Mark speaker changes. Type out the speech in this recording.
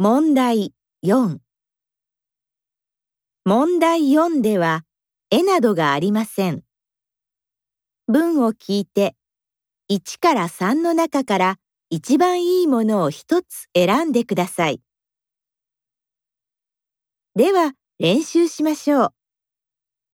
Speaker 1: 問題4問題4では絵などがありません。文を聞いて1から3の中から一番いいものを一つ選んでください。では練習しましょう。